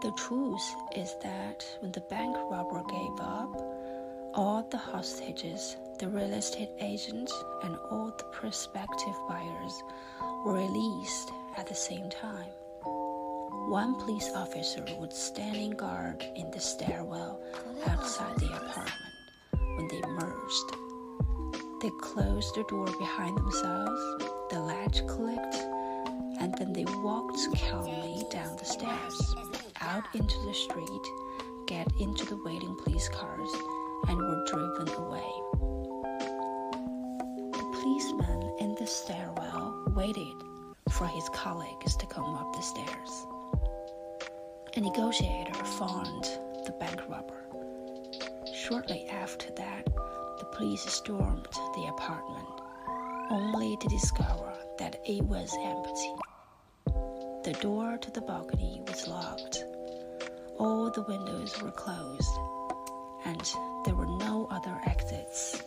The truth is that when the bank robber gave up, all the hostages, the real estate agent, and all the prospective buyers were released at the same time. One police officer was standing guard in the stairwell outside the apartment when they emerged. They closed the door behind themselves, the latch clicked, and then they walked calmly down the out into the street, get into the waiting police cars, and were driven away. The policeman in the stairwell waited for his colleagues to come up the stairs. A negotiator found the bank robber. Shortly after that, the police stormed the apartment, only to discover that it was empty. The door to the balcony was locked, all the windows were closed, and there were no other exits.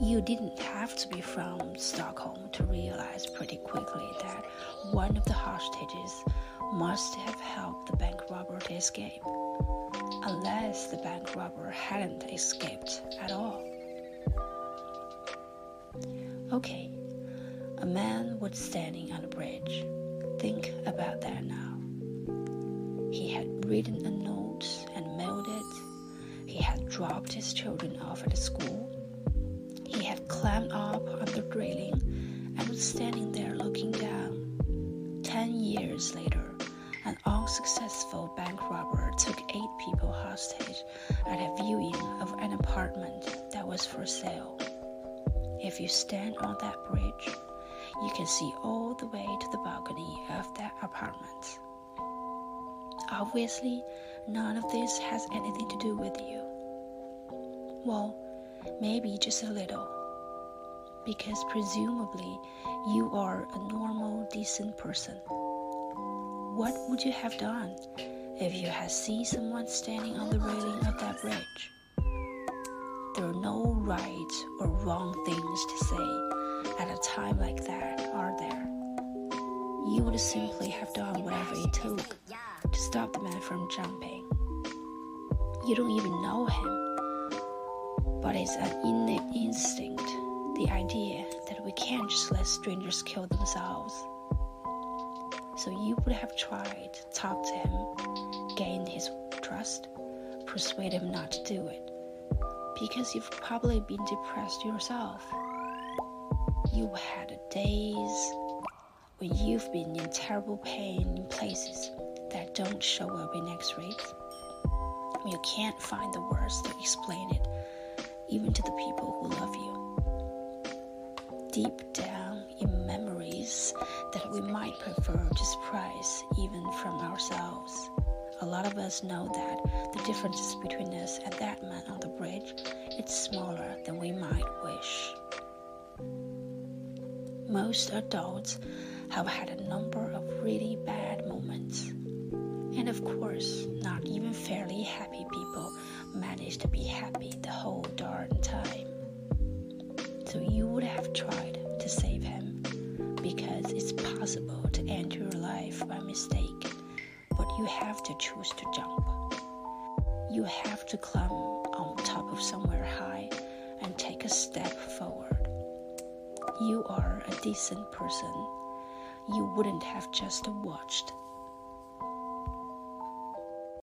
You didn't have to be from Stockholm to realize pretty quickly that one of the hostages must have helped the bank robber to escape, unless the bank robber hadn't escaped at all. Okay, a man was standing on a bridge. Think about that now. Written a note and mailed it. He had dropped his children off at school. He had climbed up on the railing and was standing there looking down. Ten years later, an unsuccessful bank robber took eight people hostage at a viewing of an apartment that was for sale. If you stand on that bridge, you can see all the way to the balcony of that apartment. Obviously, none of this has anything to do with you. Well, maybe just a little. Because presumably you are a normal, decent person. What would you have done if you had seen someone standing on the railing of that bridge? There are no right or wrong things to say at a time like that, are there? You would simply have done whatever it took to stop the man from jumping. You don't even know him, but it's an innate instinct the idea that we can't just let strangers kill themselves. So you would have tried to talk to him, gain his trust, persuade him not to do it. Because you've probably been depressed yourself. You had days when you've been in terrible pain in places that don't show up in x rays. You can't find the words to explain it, even to the people who love you. Deep down in memories, that we might prefer to surprise even from ourselves. A lot of us know that the differences between us and that man on the bridge is smaller than we might wish. Most adults have had a number of really bad moments. And of course, not even fairly happy people manage to be happy the whole darn time. So you would have tried to save him because it's possible to end your life by mistake, but you have to choose to jump. You have to climb on top of somewhere high and take a step forward. You are a decent person. You wouldn't have just watched